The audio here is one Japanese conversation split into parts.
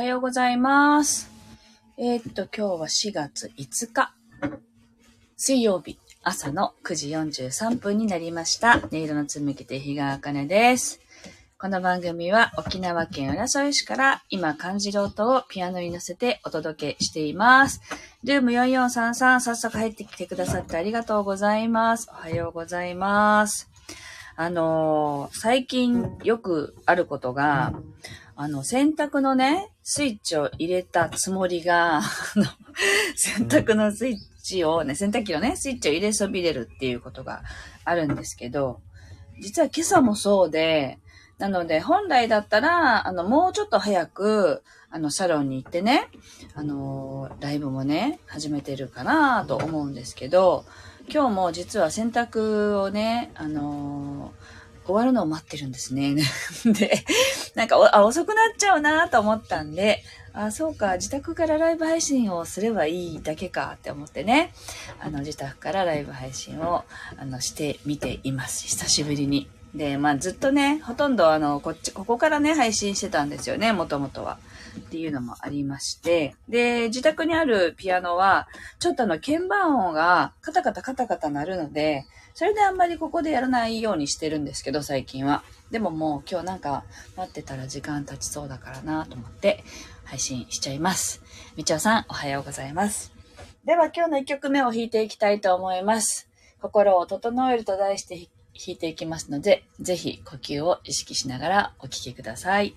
おはようございます。えーっと、今日は4月5日、水曜日、朝の9時43分になりました。音色の紡ぎ手、日川茜です。この番組は沖縄県浦添市から今感じる音をピアノに乗せてお届けしています。ルーム4433、早速入ってきてくださってありがとうございます。おはようございます。あのー最近よくあることが、あの、洗濯のね、スイッチを入れたつもりが、洗濯のスイッチをね、洗濯機のね、スイッチを入れそびれるっていうことがあるんですけど、実は今朝もそうで、なので、本来だったら、あの、もうちょっと早く、あの、サロンに行ってね、あの、ライブもね、始めてるかなと思うんですけど、今日も実は洗濯をね、あの終わるのを待ってるんですね。で、なんかあ遅くなっちゃうなと思ったんで、あ、そうか、自宅からライブ配信をすればいいだけかって思ってね、あの、自宅からライブ配信を、あの、してみています。久しぶりに。で、まあ、ずっとね、ほとんどあの、こっち、ここからね、配信してたんですよね、もともとは。っていうのもありまして。で、自宅にあるピアノは、ちょっとあの、鍵盤音がカタカタカタカタ鳴るので、それであんまりここでやらないようにしてるんですけど、最近は。でももう今日なんか待ってたら時間経ちそうだからなと思って配信しちゃいます。みちおさん、おはようございます。では今日の1曲目を弾いていきたいと思います。心を整えると題して弾いていきますので、ぜひ呼吸を意識しながらお聴きください。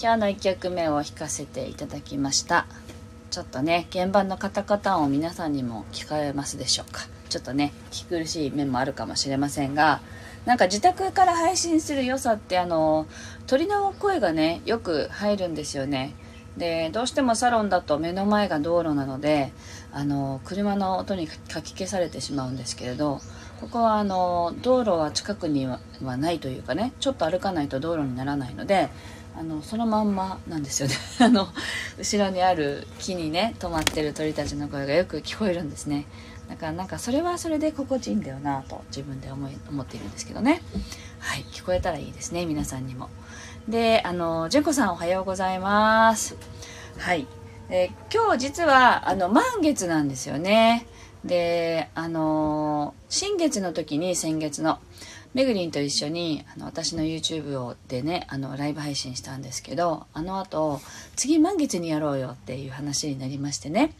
今日の1曲目を弾かせていただきました。ちょっとね、鍵盤のカタカタ音を皆さんにも聞かれますでしょうか。ちょっとね、聞き苦しい面もあるかもしれませんが、なんか自宅から配信する良さってあの、鳥の声がね、よく入るんですよね。で、どうしてもサロンだと目の前が道路なので、あの、車の音にかき消されてしまうんですけれど、ここはあの、道路は近くにはないというかね、ちょっと歩かないと道路にならないので、あの、そのまんまなんですよね。あの、後ろにある木にね、止まってる鳥たちの声がよく聞こえるんですね。だからなんかそれはそれで心地いいんだよなと自分で思い思っているんですけどね。はい、聞こえたらいいですね、皆さんにも。で、あの、純子さんおはようございます。はい。えー今日実は、あの、満月なんですよね。で、あの新月の時に先月の、めぐりんと一緒にあの私の YouTube をでねあのライブ配信したんですけどあの後次満月にやろうよっていう話になりましてね。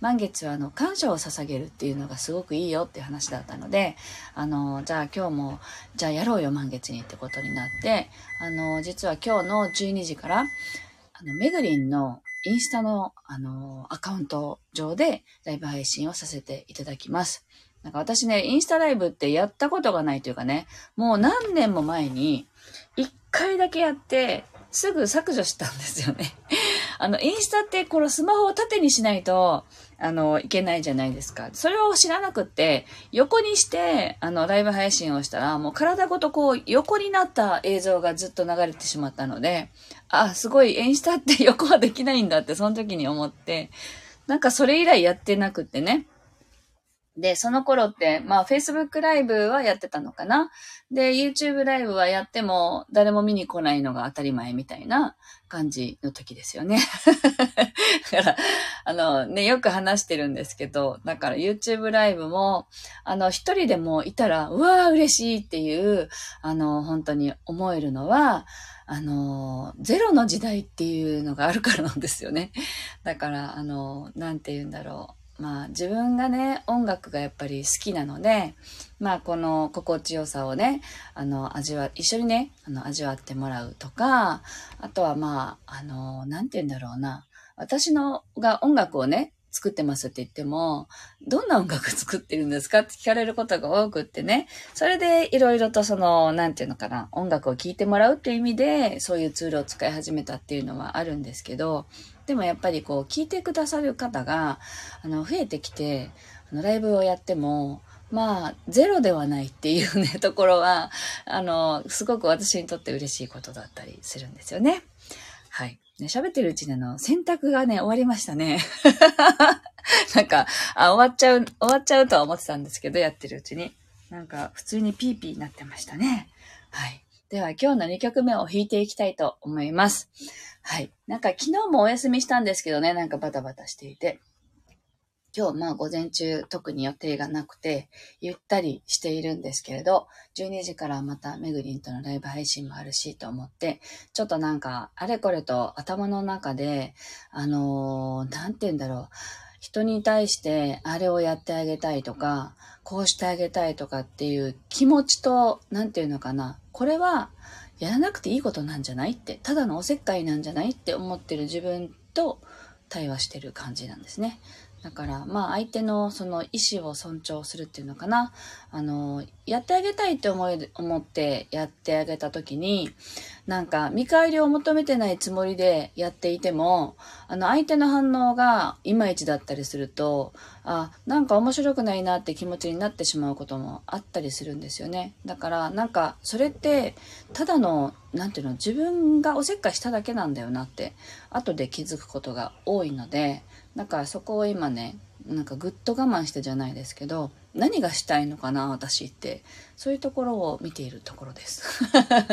満月はあの感謝を捧げるっていうのがすごくいいよっていう話だったので、あの、じゃあ今日も、じゃあやろうよ満月にってことになって、あの、実は今日の12時から、あの、めぐりんのインスタの、あの、アカウント上でライブ配信をさせていただきます。なんか私ね、インスタライブってやったことがないというかね、もう何年も前に、一回だけやって、すぐ削除したんですよね。あの、インスタってこのスマホを縦にしないと、あの、いけないじゃないですか。それを知らなくって、横にして、あの、ライブ配信をしたら、もう体ごとこう、横になった映像がずっと流れてしまったので、あ、すごい、インスタって横はできないんだって、その時に思って、なんかそれ以来やってなくってね。で、その頃って、まあ、Facebook ライブはやってたのかな？で、YouTube ライブはやっても、誰も見に来ないのが当たり前みたいな感じの時ですよね。だから、あの、ね、よく話してるんですけど、だから YouTube ライブも、あの、一人でもいたら、うわー嬉しいっていう、あの、本当に思えるのは、あの、ゼロの時代っていうのがあるからなんですよね。だから、あの、なんて言うんだろう。まあ自分がね、音楽がやっぱり好きなので、まあこの心地よさをね、あの味わ、一緒にね、あの味わってもらうとか、あとはまあ、あの、なんて言うんだろうな。私のが音楽をね、作ってますって言っても、どんな音楽作ってるんですかって聞かれることが多くってね。それでいろいろとその、なんていうのかな、音楽を聴いてもらうっていう意味で、そういうツールを使い始めたっていうのはあるんですけど、でもやっぱりこう、聞いてくださる方が、あの、増えてきて、あの、ライブをやっても、まあ、ゼロではないっていうね、ところは、あの、すごく私にとって嬉しいことだったりするんですよね。はい。喋ってるうちにあの、洗濯がね、終わりましたね。なんか、あ、終わっちゃう、終わっちゃうとは思ってたんですけど、やってるうちに。なんか、普通にピーピーになってましたね。はい。では、今日の2曲目を弾いていきたいと思います。はい。なんか、昨日もお休みしたんですけどね、なんかバタバタしていて。今日まあ午前中特に予定がなくて、ゆったりしているんですけれど、12時からまためぐりんとのライブ配信もあるしと思って、ちょっとなんかあれこれと頭の中で、あのー、なんて言うんだろう、人に対してあれをやってあげたいとか、こうしてあげたいとかっていう気持ちと、なんていうのかな、これはやらなくていいことなんじゃないって、ただのおせっかいなんじゃないって思ってる自分と対話してる感じなんですね。だから、まあ相手のその意思を尊重するっていうのかな。あの、やってあげたいって思い、思ってやってあげた時に、なんか見返りを求めてないつもりでやっていても、あの相手の反応がいまいちだったりすると、あ、なんか面白くないなって気持ちになってしまうこともあったりするんですよね。だからなんかそれってただの、なんていうの、自分がおせっかいしただけなんだよなって後で気づくことが多いので、だからそこを今ね、なんかぐっと我慢してじゃないですけど、何がしたいのかな、私って。そういうところを見ているところです。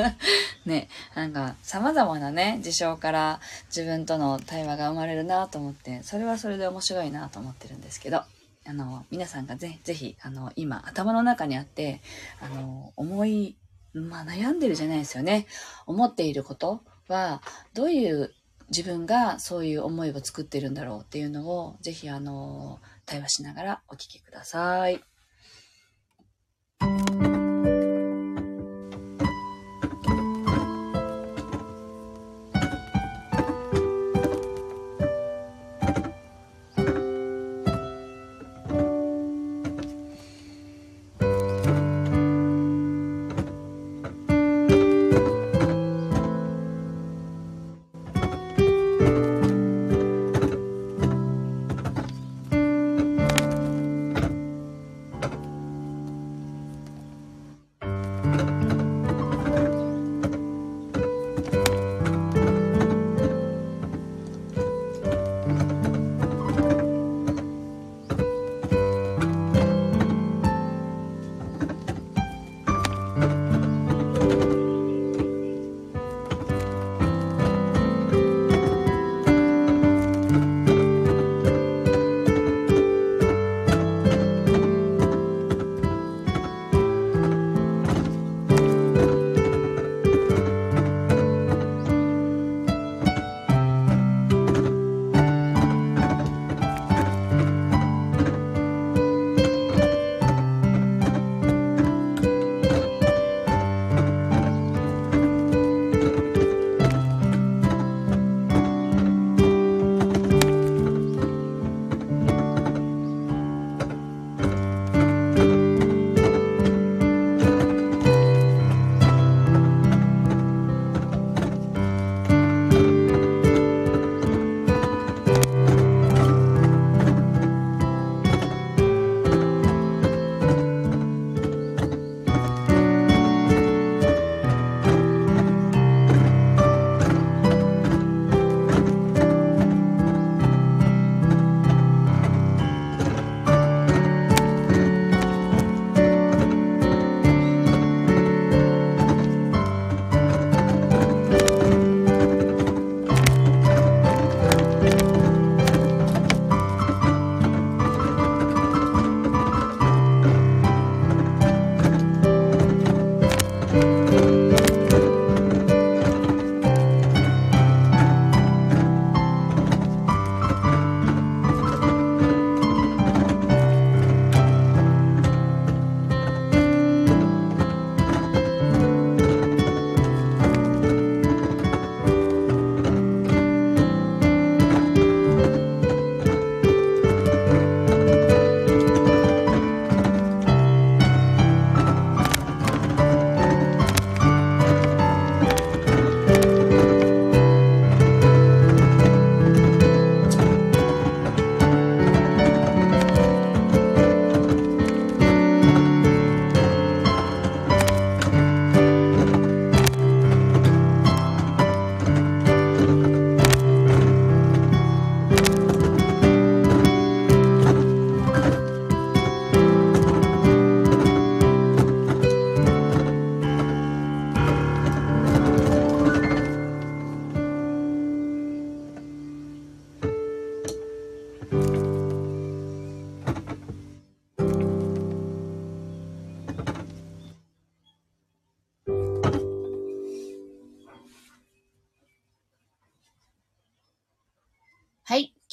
ね、なんか様々なね、事象から自分との対話が生まれるなと思って、それはそれで面白いなと思ってるんですけど、あの、皆さんがぜぜひ、あの、今頭の中にあって、あの、思い、まあ悩んでるじゃないですよね。思っていることは、どういう自分がそういう思いを作ってるんだろうっていうのを、ぜひあの、対話しながらお聞きください。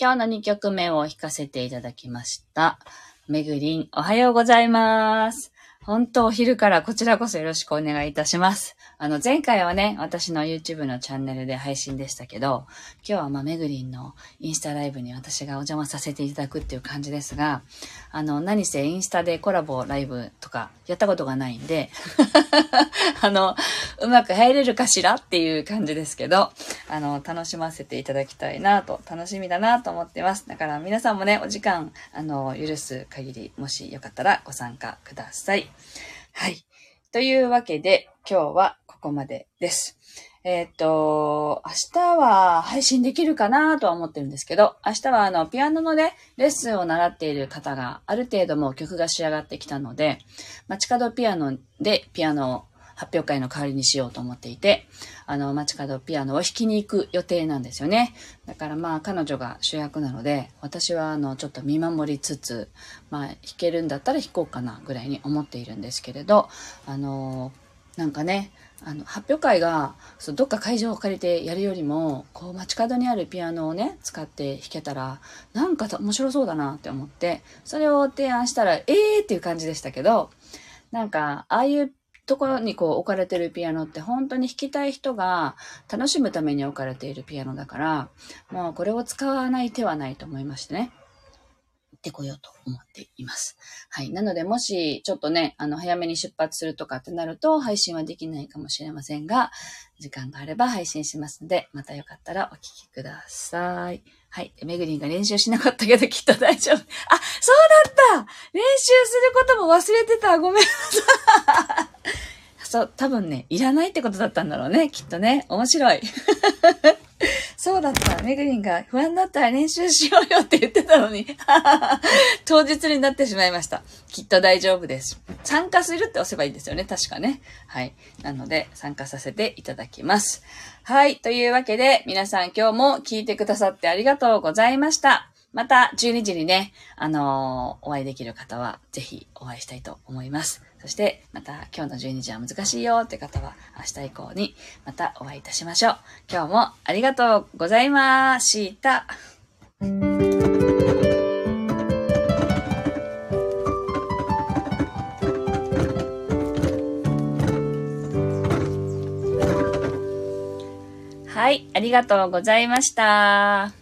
今日の2曲目を弾かせていただきました。めぐりん、おはようございます。本当お昼からこちらこそよろしくお願いいたします。あの、前回はね、私の YouTube のチャンネルで配信でしたけど、今日はま、めぐりんのインスタライブに私がお邪魔させていただくっていう感じですが、あの、何せインスタでコラボライブとかやったことがないんで、あの、うまく入れるかしらっていう感じですけど、あの、楽しませていただきたいなと、楽しみだなと思ってます。だから皆さんもね、お時間、あの、許す限り、もしよかったらご参加ください。はい。というわけで、今日はここまでです。えっ、と、明日は配信できるかなとは思ってるんですけど、明日はあの、ピアノのね、レッスンを習っている方がある程度もう曲が仕上がってきたので、街角ピアノでピアノを発表会の代わりにしようと思っていて、あの、街角ピアノを弾きに行く予定なんですよね。だからまあ、彼女が主役なので、私はあの、ちょっと見守りつつ、まあ、弾けるんだったら弾こうかなぐらいに思っているんですけれど、あの、なんかね、あの、発表会が、そう、どっか会場を借りてやるよりも、こう、街角にあるピアノをね、使って弾けたら、なんか面白そうだなって思って、それを提案したら、えーっていう感じでしたけど、なんか、ああいうところにこう置かれてるピアノって本当に弾きたい人が楽しむために置かれているピアノだから、もうこれを使わない手はないと思いましてね。ってこようと思っています。はい。なので、もし、ちょっとね、あの、早めに出発するとかってなると、配信はできないかもしれませんが、時間があれば配信しますので、またよかったらお聴きください。はい。めぐりんが練習しなかったけどきっと大丈夫。あ、そうだった練習することも忘れてたごめんなさいそう、多分ね、いらないってことだったんだろうね、きっとね。面白い。そうだった。めぐりんが不安だったら練習しようよって言ってたのに 当日になってしまいました。きっと大丈夫です。参加するって押せばいいんですよね。確かね。はい。なので、参加させていただきます。はい。というわけで、皆さん今日も聞いてくださってありがとうございました。また12時にね、あのー、お会いできる方はぜひお会いしたいと思います。そして、また今日の12時は難しいよって方は明日以降にまたお会いいたしましょう。今日もありがとうございました。はい、ありがとうございました。